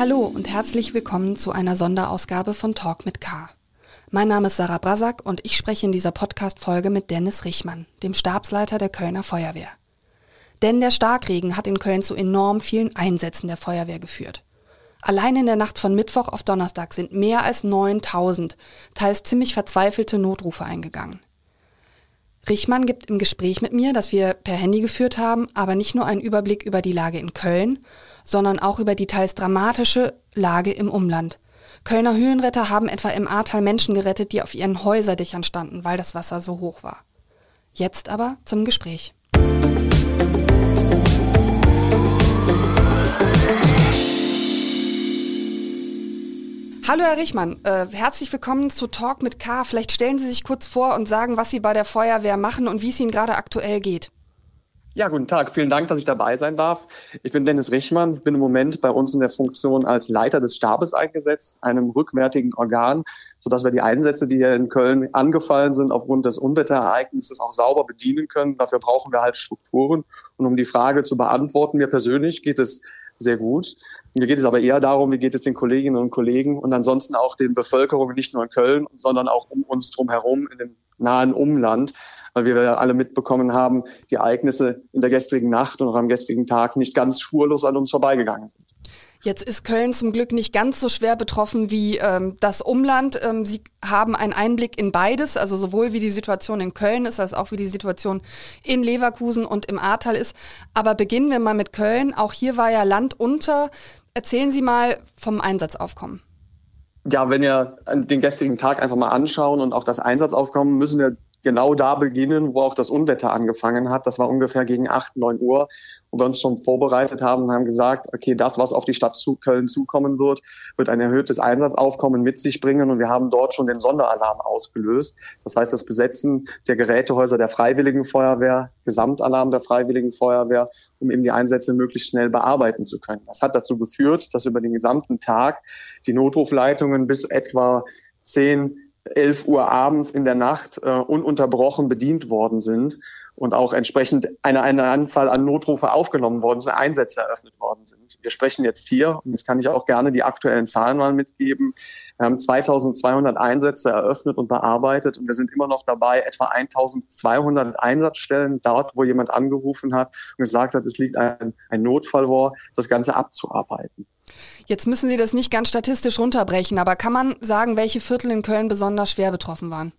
Hallo und herzlich willkommen zu einer Sonderausgabe von Talk mit K. Mein Name ist Sarah Brasak und ich spreche in dieser Podcast-Folge mit Dennis Richmann, dem Stabsleiter der Kölner Feuerwehr. Denn der Starkregen hat in Köln zu enorm vielen Einsätzen der Feuerwehr geführt. Allein in der Nacht von Mittwoch auf Donnerstag sind mehr als 9000, teils ziemlich verzweifelte Notrufe eingegangen. Richmann gibt im Gespräch mit mir, das wir per Handy geführt haben, aber nicht nur einen Überblick über die Lage in Köln, sondern auch über die teils dramatische Lage im Umland. Kölner Höhenretter haben etwa im Ahrtal Menschen gerettet, die auf ihren Häuserdächern standen, weil das Wasser so hoch war. Jetzt aber zum Gespräch. Hallo Herr Richmann, äh, herzlich willkommen zu Talk mit K. Vielleicht stellen Sie sich kurz vor und sagen, was Sie bei der Feuerwehr machen und wie es Ihnen gerade aktuell geht. Ja, guten Tag. Vielen Dank, dass ich dabei sein darf. Ich bin Dennis Richmann, bin im Moment bei uns in der Funktion als Leiter des Stabes eingesetzt, einem rückwärtigen Organ, sodass wir die Einsätze, die hier in Köln angefallen sind, aufgrund des Unwetterereignisses auch sauber bedienen können. Dafür brauchen wir halt Strukturen. Und um die Frage zu beantworten, mir persönlich geht es sehr gut. Mir geht es aber eher darum, wie geht es den Kolleginnen und Kollegen und ansonsten auch den Bevölkerungen, nicht nur in Köln, sondern auch um uns drumherum in dem nahen Umland, weil wir ja alle mitbekommen haben, die Ereignisse in der gestrigen Nacht und auch am gestrigen Tag nicht ganz spurlos an uns vorbeigegangen sind. Jetzt ist Köln zum Glück nicht ganz so schwer betroffen wie ähm, das Umland. Ähm, Sie haben einen Einblick in beides, also sowohl wie die Situation in Köln ist, als auch wie die Situation in Leverkusen und im Ahrtal ist. Aber beginnen wir mal mit Köln. Auch hier war ja Land unter. Erzählen Sie mal vom Einsatzaufkommen. Ja, wenn wir den gestrigen Tag einfach mal anschauen und auch das Einsatzaufkommen, müssen wir genau da beginnen, wo auch das Unwetter angefangen hat. Das war ungefähr gegen 8, 9 Uhr, wo wir uns schon vorbereitet haben und haben gesagt, okay, das, was auf die Stadt zu Köln zukommen wird, wird ein erhöhtes Einsatzaufkommen mit sich bringen. Und wir haben dort schon den Sonderalarm ausgelöst. Das heißt, das Besetzen der Gerätehäuser der Freiwilligen Feuerwehr, Gesamtalarm der Freiwilligen Feuerwehr, um eben die Einsätze möglichst schnell bearbeiten zu können. Das hat dazu geführt, dass über den gesamten Tag die Notrufleitungen bis etwa 10 11 Uhr abends in der Nacht äh, ununterbrochen bedient worden sind und auch entsprechend eine, eine Anzahl an Notrufe aufgenommen worden sind, Einsätze eröffnet worden sind. Wir sprechen jetzt hier, und jetzt kann ich auch gerne die aktuellen Zahlen mal mitgeben. Wir haben 2200 Einsätze eröffnet und bearbeitet und wir sind immer noch dabei, etwa 1200 Einsatzstellen dort, wo jemand angerufen hat und gesagt hat, es liegt ein, ein Notfall vor, das Ganze abzuarbeiten. Jetzt müssen Sie das nicht ganz statistisch runterbrechen, aber kann man sagen, welche Viertel in Köln besonders schwer betroffen waren?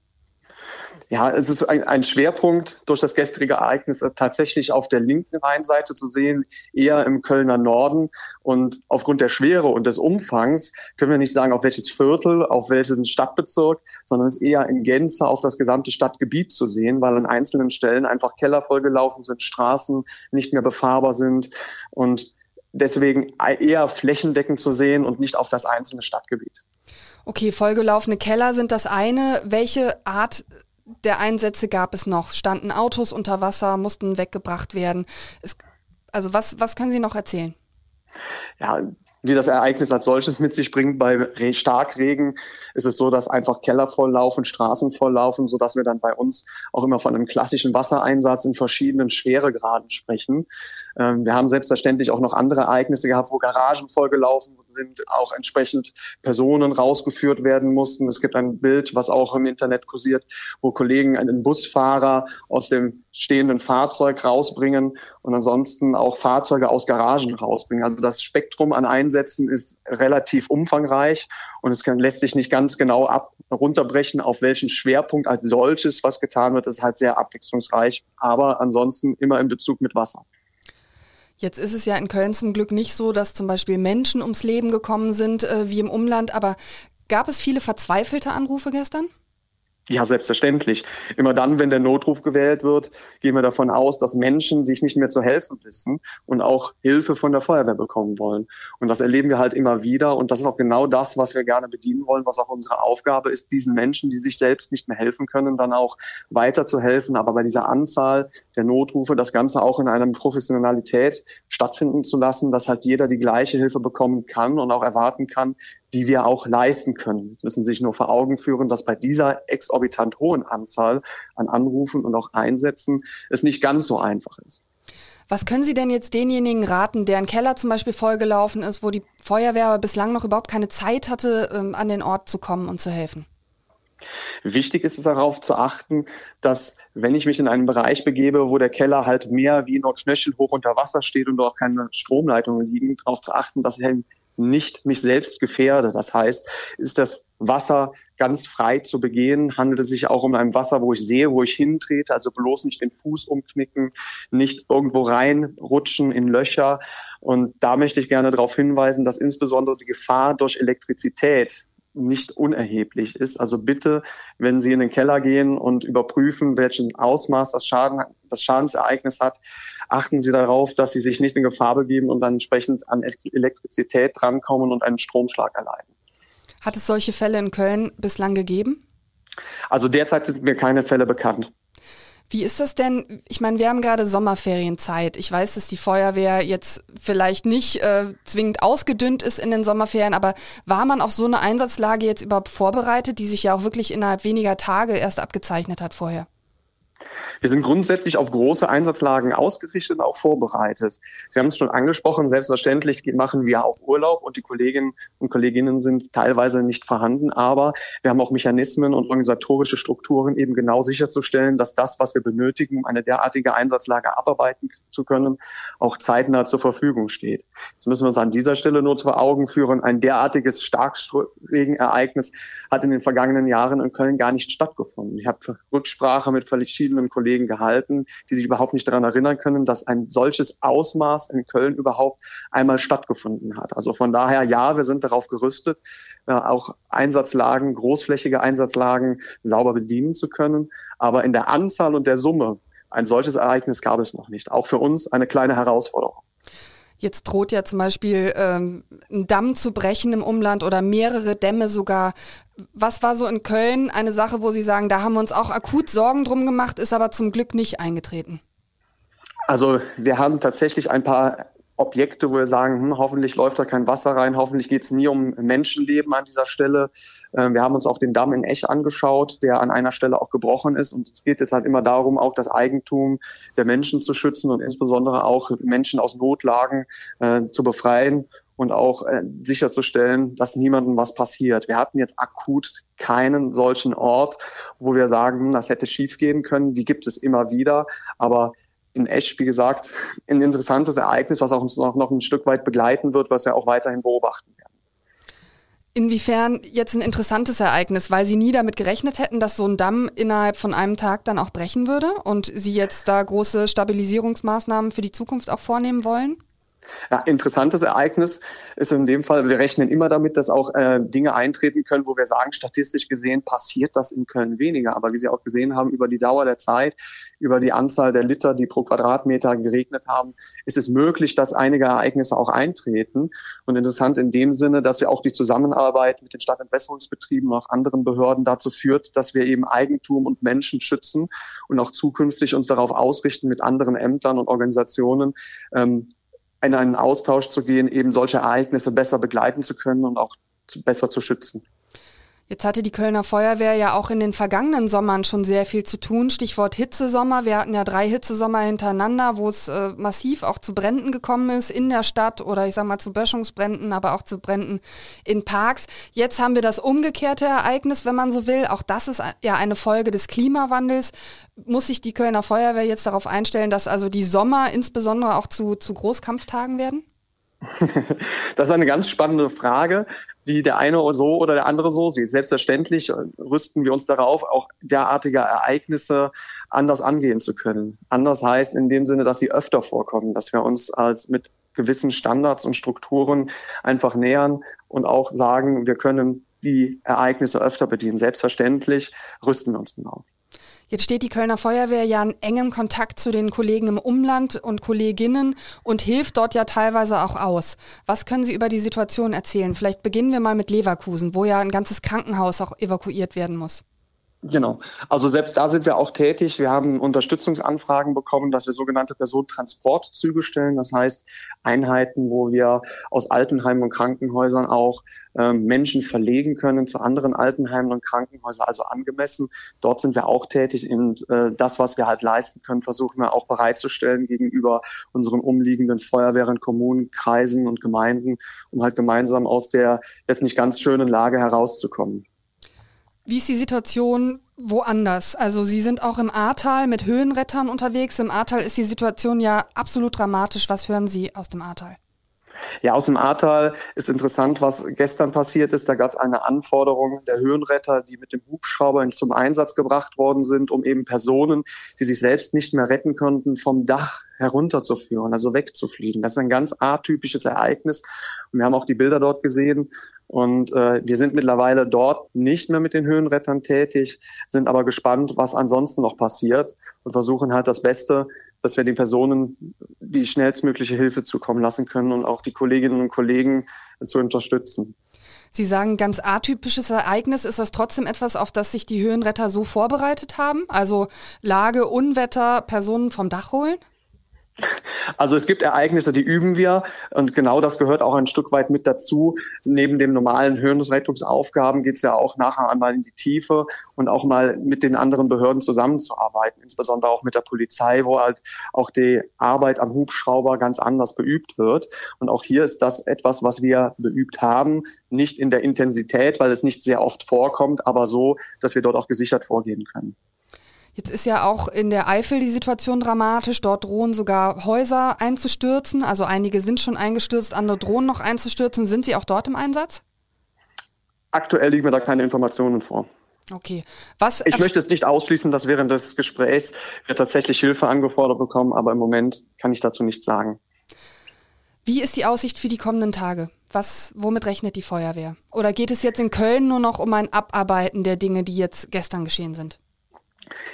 Ja, es ist ein, ein, Schwerpunkt durch das gestrige Ereignis tatsächlich auf der linken Rheinseite zu sehen, eher im Kölner Norden. Und aufgrund der Schwere und des Umfangs können wir nicht sagen, auf welches Viertel, auf welchen Stadtbezirk, sondern es ist eher in Gänze auf das gesamte Stadtgebiet zu sehen, weil an einzelnen Stellen einfach Keller vollgelaufen sind, Straßen nicht mehr befahrbar sind und deswegen eher flächendeckend zu sehen und nicht auf das einzelne Stadtgebiet. Okay, vollgelaufene Keller sind das eine. Welche Art der Einsätze gab es noch? Standen Autos unter Wasser, mussten weggebracht werden? Es, also was, was können Sie noch erzählen? Ja, wie das Ereignis als solches mit sich bringt. Bei Starkregen ist es so, dass einfach Keller volllaufen, Straßen volllaufen, sodass wir dann bei uns auch immer von einem klassischen Wassereinsatz in verschiedenen Schweregraden sprechen. Ähm, wir haben selbstverständlich auch noch andere Ereignisse gehabt, wo Garagen vollgelaufen sind, auch entsprechend Personen rausgeführt werden mussten. Es gibt ein Bild, was auch im Internet kursiert, wo Kollegen einen Busfahrer aus dem stehenden Fahrzeug rausbringen und ansonsten auch Fahrzeuge aus Garagen rausbringen. Also das Spektrum an Einsätzen ist relativ umfangreich und es kann, lässt sich nicht ganz genau ab, runterbrechen, auf welchen Schwerpunkt als solches was getan wird. Das ist halt sehr abwechslungsreich, aber ansonsten immer in Bezug mit Wasser. Jetzt ist es ja in Köln zum Glück nicht so, dass zum Beispiel Menschen ums Leben gekommen sind äh, wie im Umland, aber gab es viele verzweifelte Anrufe gestern? Ja, selbstverständlich. Immer dann, wenn der Notruf gewählt wird, gehen wir davon aus, dass Menschen sich nicht mehr zu helfen wissen und auch Hilfe von der Feuerwehr bekommen wollen. Und das erleben wir halt immer wieder. Und das ist auch genau das, was wir gerne bedienen wollen, was auch unsere Aufgabe ist, diesen Menschen, die sich selbst nicht mehr helfen können, dann auch weiter zu helfen. Aber bei dieser Anzahl der Notrufe das Ganze auch in einer Professionalität stattfinden zu lassen, dass halt jeder die gleiche Hilfe bekommen kann und auch erwarten kann, die wir auch leisten können. Jetzt müssen Sie sich nur vor Augen führen, dass bei dieser exorbitant hohen Anzahl an Anrufen und auch Einsätzen es nicht ganz so einfach ist. Was können Sie denn jetzt denjenigen raten, deren Keller zum Beispiel vollgelaufen ist, wo die Feuerwehr bislang noch überhaupt keine Zeit hatte, ähm, an den Ort zu kommen und zu helfen? Wichtig ist es darauf zu achten, dass wenn ich mich in einen Bereich begebe, wo der Keller halt mehr wie nur knöchelhoch unter Wasser steht und auch keine Stromleitungen liegen, darauf zu achten, dass ich nicht mich selbst gefährde. Das heißt, ist das Wasser ganz frei zu begehen, handelt es sich auch um ein Wasser, wo ich sehe, wo ich hintrete, also bloß nicht den Fuß umknicken, nicht irgendwo reinrutschen in Löcher. Und da möchte ich gerne darauf hinweisen, dass insbesondere die Gefahr durch Elektrizität nicht unerheblich ist. Also bitte, wenn Sie in den Keller gehen und überprüfen, welchen Ausmaß das, Schaden, das Schadensereignis hat, achten Sie darauf, dass Sie sich nicht in Gefahr begeben und dann entsprechend an Elektrizität drankommen und einen Stromschlag erleiden. Hat es solche Fälle in Köln bislang gegeben? Also derzeit sind mir keine Fälle bekannt. Wie ist das denn? Ich meine, wir haben gerade Sommerferienzeit. Ich weiß, dass die Feuerwehr jetzt vielleicht nicht äh, zwingend ausgedünnt ist in den Sommerferien, aber war man auf so eine Einsatzlage jetzt überhaupt vorbereitet, die sich ja auch wirklich innerhalb weniger Tage erst abgezeichnet hat vorher? Wir sind grundsätzlich auf große Einsatzlagen ausgerichtet und auch vorbereitet. Sie haben es schon angesprochen, selbstverständlich machen wir auch Urlaub und die Kolleginnen und Kolleginnen sind teilweise nicht vorhanden, aber wir haben auch Mechanismen und organisatorische Strukturen eben genau sicherzustellen, dass das, was wir benötigen, um eine derartige Einsatzlage abarbeiten zu können, auch zeitnah zur Verfügung steht. Jetzt müssen wir uns an dieser Stelle nur vor Augen führen, ein derartiges Starkregenereignis hat in den vergangenen Jahren in Köln gar nicht stattgefunden. Ich habe Rücksprache mit verschiedenen Kollegen Kollegen gehalten, die sich überhaupt nicht daran erinnern können, dass ein solches Ausmaß in Köln überhaupt einmal stattgefunden hat. Also von daher, ja, wir sind darauf gerüstet, äh, auch Einsatzlagen, großflächige Einsatzlagen sauber bedienen zu können. Aber in der Anzahl und der Summe ein solches Ereignis gab es noch nicht. Auch für uns eine kleine Herausforderung. Jetzt droht ja zum Beispiel ähm, ein Damm zu brechen im Umland oder mehrere Dämme sogar. Was war so in Köln eine Sache, wo Sie sagen, da haben wir uns auch akut Sorgen drum gemacht, ist aber zum Glück nicht eingetreten? Also wir haben tatsächlich ein paar Objekte, wo wir sagen, hm, hoffentlich läuft da kein Wasser rein, hoffentlich geht es nie um Menschenleben an dieser Stelle. Ähm, wir haben uns auch den Damm in Ech angeschaut, der an einer Stelle auch gebrochen ist. Und es geht jetzt halt immer darum, auch das Eigentum der Menschen zu schützen und insbesondere auch Menschen aus Notlagen äh, zu befreien und auch äh, sicherzustellen, dass niemandem was passiert. Wir hatten jetzt akut keinen solchen Ort, wo wir sagen, hm, das hätte schiefgehen können. Die gibt es immer wieder, aber in Esch, wie gesagt, ein interessantes Ereignis, was auch uns noch, noch ein Stück weit begleiten wird, was wir auch weiterhin beobachten werden. Inwiefern jetzt ein interessantes Ereignis, weil Sie nie damit gerechnet hätten, dass so ein Damm innerhalb von einem Tag dann auch brechen würde und Sie jetzt da große Stabilisierungsmaßnahmen für die Zukunft auch vornehmen wollen? Ja, interessantes Ereignis ist in dem Fall, wir rechnen immer damit, dass auch äh, Dinge eintreten können, wo wir sagen, statistisch gesehen passiert das in Köln weniger. Aber wie Sie auch gesehen haben, über die Dauer der Zeit, über die Anzahl der Liter, die pro Quadratmeter geregnet haben, ist es möglich, dass einige Ereignisse auch eintreten. Und interessant in dem Sinne, dass wir auch die Zusammenarbeit mit den Stadtentwässerungsbetrieben und auch anderen Behörden dazu führt, dass wir eben Eigentum und Menschen schützen und auch zukünftig uns darauf ausrichten, mit anderen Ämtern und Organisationen ähm, in einen Austausch zu gehen, eben solche Ereignisse besser begleiten zu können und auch zu, besser zu schützen. Jetzt hatte die Kölner Feuerwehr ja auch in den vergangenen Sommern schon sehr viel zu tun. Stichwort Hitzesommer. Wir hatten ja drei Hitzesommer hintereinander, wo es äh, massiv auch zu Bränden gekommen ist in der Stadt oder ich sag mal zu Böschungsbränden, aber auch zu Bränden in Parks. Jetzt haben wir das umgekehrte Ereignis, wenn man so will. Auch das ist ja eine Folge des Klimawandels. Muss sich die Kölner Feuerwehr jetzt darauf einstellen, dass also die Sommer insbesondere auch zu, zu Großkampftagen werden? Das ist eine ganz spannende Frage, die der eine so oder der andere so sieht. Selbstverständlich rüsten wir uns darauf, auch derartige Ereignisse anders angehen zu können. Anders heißt in dem Sinne, dass sie öfter vorkommen, dass wir uns als mit gewissen Standards und Strukturen einfach nähern und auch sagen, wir können die Ereignisse öfter bedienen. Selbstverständlich rüsten wir uns darauf. Jetzt steht die Kölner Feuerwehr ja in engem Kontakt zu den Kollegen im Umland und Kolleginnen und hilft dort ja teilweise auch aus. Was können Sie über die Situation erzählen? Vielleicht beginnen wir mal mit Leverkusen, wo ja ein ganzes Krankenhaus auch evakuiert werden muss. Genau. Also selbst da sind wir auch tätig. Wir haben Unterstützungsanfragen bekommen, dass wir sogenannte Personentransportzüge stellen. Das heißt Einheiten, wo wir aus Altenheimen und Krankenhäusern auch äh, Menschen verlegen können zu anderen Altenheimen und Krankenhäusern, also angemessen. Dort sind wir auch tätig und äh, das, was wir halt leisten können, versuchen wir auch bereitzustellen gegenüber unseren umliegenden Feuerwehren, Kommunen, Kreisen und Gemeinden, um halt gemeinsam aus der jetzt nicht ganz schönen Lage herauszukommen. Wie ist die Situation woanders? Also Sie sind auch im Ahrtal mit Höhenrettern unterwegs. Im Ahrtal ist die Situation ja absolut dramatisch. Was hören Sie aus dem Ahrtal? Ja, aus dem Ahrtal ist interessant, was gestern passiert ist. Da gab es eine Anforderung der Höhenretter, die mit dem Hubschrauber zum Einsatz gebracht worden sind, um eben Personen, die sich selbst nicht mehr retten konnten, vom Dach herunterzuführen, also wegzufliegen. Das ist ein ganz atypisches Ereignis. Und wir haben auch die Bilder dort gesehen. Und äh, wir sind mittlerweile dort nicht mehr mit den Höhenrettern tätig, sind aber gespannt, was ansonsten noch passiert und versuchen halt das Beste, dass wir den Personen die schnellstmögliche Hilfe zukommen lassen können und auch die Kolleginnen und Kollegen zu unterstützen. Sie sagen, ganz atypisches Ereignis. Ist das trotzdem etwas, auf das sich die Höhenretter so vorbereitet haben? Also Lage, Unwetter, Personen vom Dach holen? Also es gibt Ereignisse, die üben wir und genau das gehört auch ein Stück weit mit dazu. Neben den normalen Höhenrettungsaufgaben geht es ja auch nachher einmal in die Tiefe und auch mal mit den anderen Behörden zusammenzuarbeiten, insbesondere auch mit der Polizei, wo halt auch die Arbeit am Hubschrauber ganz anders beübt wird. Und auch hier ist das etwas, was wir beübt haben, nicht in der Intensität, weil es nicht sehr oft vorkommt, aber so, dass wir dort auch gesichert vorgehen können. Jetzt ist ja auch in der Eifel die Situation dramatisch. Dort drohen sogar Häuser einzustürzen. Also einige sind schon eingestürzt, andere drohen noch einzustürzen. Sind Sie auch dort im Einsatz? Aktuell liegen mir da keine Informationen vor. Okay. Was ich möchte es nicht ausschließen, dass während des Gesprächs wir tatsächlich Hilfe angefordert bekommen, aber im Moment kann ich dazu nichts sagen. Wie ist die Aussicht für die kommenden Tage? Was, womit rechnet die Feuerwehr? Oder geht es jetzt in Köln nur noch um ein Abarbeiten der Dinge, die jetzt gestern geschehen sind?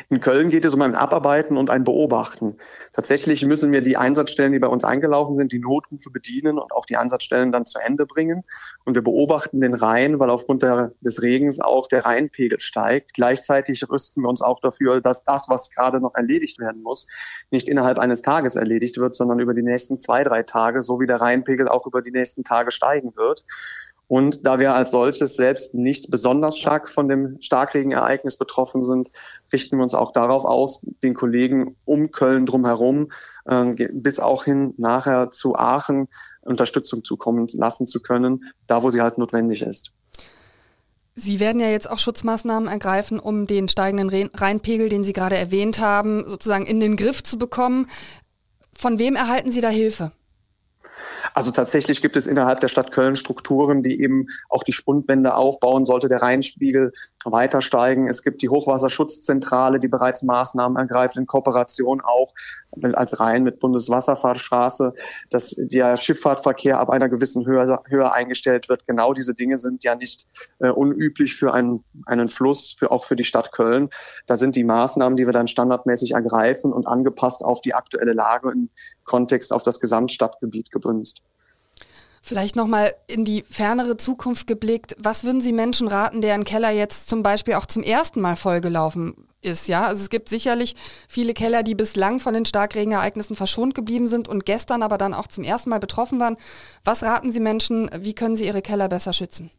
In Köln geht es um ein Abarbeiten und ein Beobachten. Tatsächlich müssen wir die Einsatzstellen, die bei uns eingelaufen sind, die Notrufe bedienen und auch die Einsatzstellen dann zu Ende bringen. Und wir beobachten den Rhein, weil aufgrund der, des Regens auch der Rheinpegel steigt. Gleichzeitig rüsten wir uns auch dafür, dass das, was gerade noch erledigt werden muss, nicht innerhalb eines Tages erledigt wird, sondern über die nächsten zwei, drei Tage, so wie der Rheinpegel auch über die nächsten Tage steigen wird. Und da wir als solches selbst nicht besonders stark von dem Starkregenereignis betroffen sind, richten wir uns auch darauf aus, den Kollegen um Köln drumherum äh, bis auch hin nachher zu Aachen Unterstützung zukommen lassen zu können, da wo sie halt notwendig ist. Sie werden ja jetzt auch Schutzmaßnahmen ergreifen, um den steigenden Rheinpegel, den Sie gerade erwähnt haben, sozusagen in den Griff zu bekommen. Von wem erhalten Sie da Hilfe? Also tatsächlich gibt es innerhalb der Stadt Köln Strukturen, die eben auch die Spundwände aufbauen, sollte der Rheinspiegel weiter steigen. Es gibt die Hochwasserschutzzentrale, die bereits Maßnahmen ergreift, in Kooperation auch als Rhein mit Bundeswasserfahrtstraße, dass der Schifffahrtverkehr ab einer gewissen Höhe, Höhe eingestellt wird. Genau diese Dinge sind ja nicht äh, unüblich für einen, einen Fluss, für, auch für die Stadt Köln. Da sind die Maßnahmen, die wir dann standardmäßig ergreifen und angepasst auf die aktuelle Lage im Kontext auf das Gesamtstadtgebiet gebünzt. Vielleicht nochmal in die fernere Zukunft geblickt. Was würden Sie Menschen raten, deren Keller jetzt zum Beispiel auch zum ersten Mal vollgelaufen ist? Ja, also es gibt sicherlich viele Keller, die bislang von den Starkregenereignissen verschont geblieben sind und gestern aber dann auch zum ersten Mal betroffen waren. Was raten Sie Menschen? Wie können sie ihre Keller besser schützen?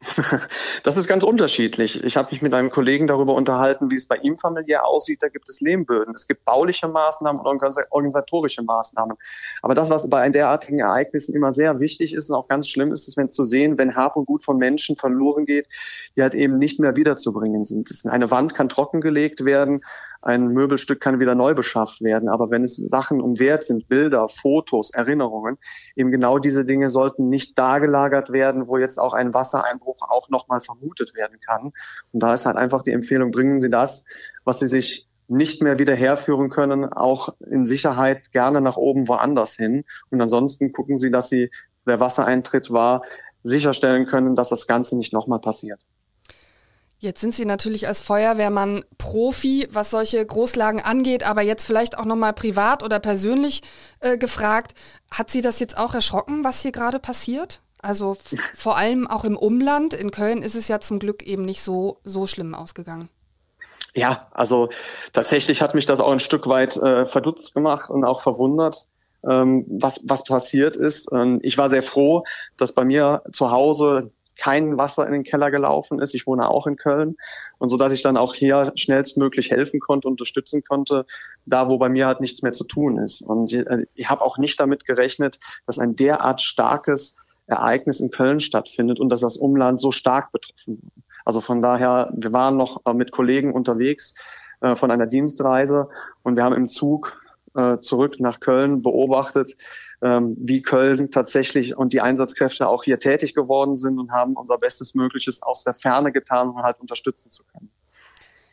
Das ist ganz unterschiedlich. Ich habe mich mit einem Kollegen darüber unterhalten, wie es bei ihm familiär aussieht. Da gibt es Lehmböden. Es gibt bauliche Maßnahmen und organisatorische Maßnahmen. Aber das, was bei derartigen Ereignissen immer sehr wichtig ist und auch ganz schlimm ist, ist, wenn zu sehen, wenn Hab und Gut von Menschen verloren geht, die halt eben nicht mehr wiederzubringen sind. Eine Wand kann trockengelegt werden, ein Möbelstück kann wieder neu beschafft werden. Aber wenn es Sachen um Wert sind, Bilder, Fotos, Erinnerungen, eben genau diese Dinge sollten nicht da gelagert werden, wo jetzt auch ein Wassereinbruch auch nochmal vermutet werden kann. Und da ist halt einfach die Empfehlung, bringen Sie das, was Sie sich nicht mehr wieder herführen können, auch in Sicherheit gerne nach oben woanders hin. Und ansonsten gucken Sie, dass Sie, der Wassereintritt war, sicherstellen können, dass das Ganze nicht nochmal passiert. Jetzt sind Sie natürlich als Feuerwehrmann Profi, was solche Großlagen angeht, aber jetzt vielleicht auch nochmal privat oder persönlich äh, gefragt, hat Sie das jetzt auch erschrocken, was hier gerade passiert? Also vor allem auch im Umland. In Köln ist es ja zum Glück eben nicht so, so schlimm ausgegangen. Ja, also tatsächlich hat mich das auch ein Stück weit äh, verdutzt gemacht und auch verwundert, ähm, was, was passiert ist. Ähm, ich war sehr froh, dass bei mir zu Hause kein Wasser in den Keller gelaufen ist. Ich wohne auch in Köln. Und so dass ich dann auch hier schnellstmöglich helfen konnte, unterstützen konnte, da wo bei mir halt nichts mehr zu tun ist. Und ich, äh, ich habe auch nicht damit gerechnet, dass ein derart starkes Ereignis in Köln stattfindet und dass das Umland so stark betroffen wird. Also von daher, wir waren noch äh, mit Kollegen unterwegs äh, von einer Dienstreise und wir haben im Zug äh, zurück nach Köln beobachtet, ähm, wie Köln tatsächlich und die Einsatzkräfte auch hier tätig geworden sind und haben unser Bestes Mögliches aus der Ferne getan, um halt unterstützen zu können.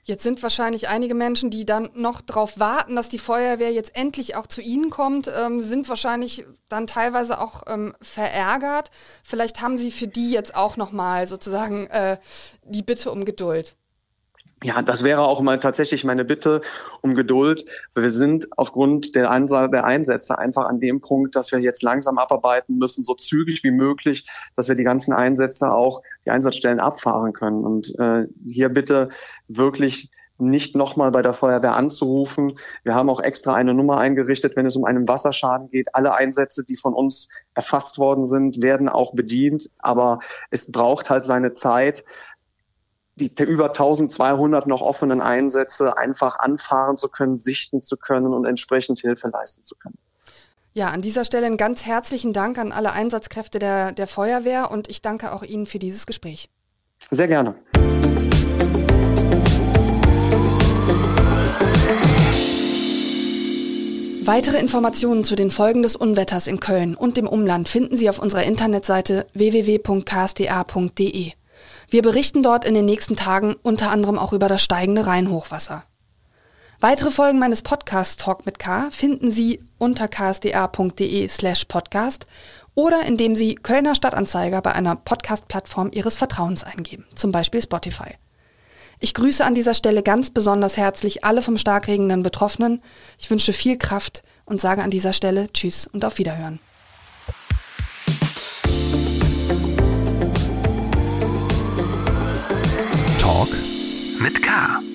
Jetzt sind wahrscheinlich einige Menschen, die dann noch darauf warten, dass die Feuerwehr jetzt endlich auch zu ihnen kommt, ähm, sind wahrscheinlich dann teilweise auch ähm, verärgert. Vielleicht haben Sie für die jetzt auch nochmal sozusagen äh, die Bitte um Geduld. Ja, das wäre auch mal tatsächlich meine Bitte um Geduld. Wir sind aufgrund der Anzahl der Einsätze einfach an dem Punkt, dass wir jetzt langsam abarbeiten müssen, so zügig wie möglich, dass wir die ganzen Einsätze auch, die Einsatzstellen abfahren können. Und äh, hier bitte wirklich nicht nochmal bei der Feuerwehr anzurufen. Wir haben auch extra eine Nummer eingerichtet, wenn es um einen Wasserschaden geht. Alle Einsätze, die von uns erfasst worden sind, werden auch bedient. Aber es braucht halt seine Zeit die über 1200 noch offenen Einsätze einfach anfahren zu können, sichten zu können und entsprechend Hilfe leisten zu können. Ja, an dieser Stelle einen ganz herzlichen Dank an alle Einsatzkräfte der, der Feuerwehr und ich danke auch Ihnen für dieses Gespräch. Sehr gerne. Weitere Informationen zu den Folgen des Unwetters in Köln und dem Umland finden Sie auf unserer Internetseite www.ksda.de. Wir berichten dort in den nächsten Tagen unter anderem auch über das steigende Rheinhochwasser. Weitere Folgen meines Podcasts Talk mit K finden Sie unter ksda.de slash podcast oder indem Sie Kölner Stadtanzeiger bei einer Podcast-Plattform Ihres Vertrauens eingeben, zum Beispiel Spotify. Ich grüße an dieser Stelle ganz besonders herzlich alle vom starkregenden Betroffenen. Ich wünsche viel Kraft und sage an dieser Stelle Tschüss und auf Wiederhören. Mit K.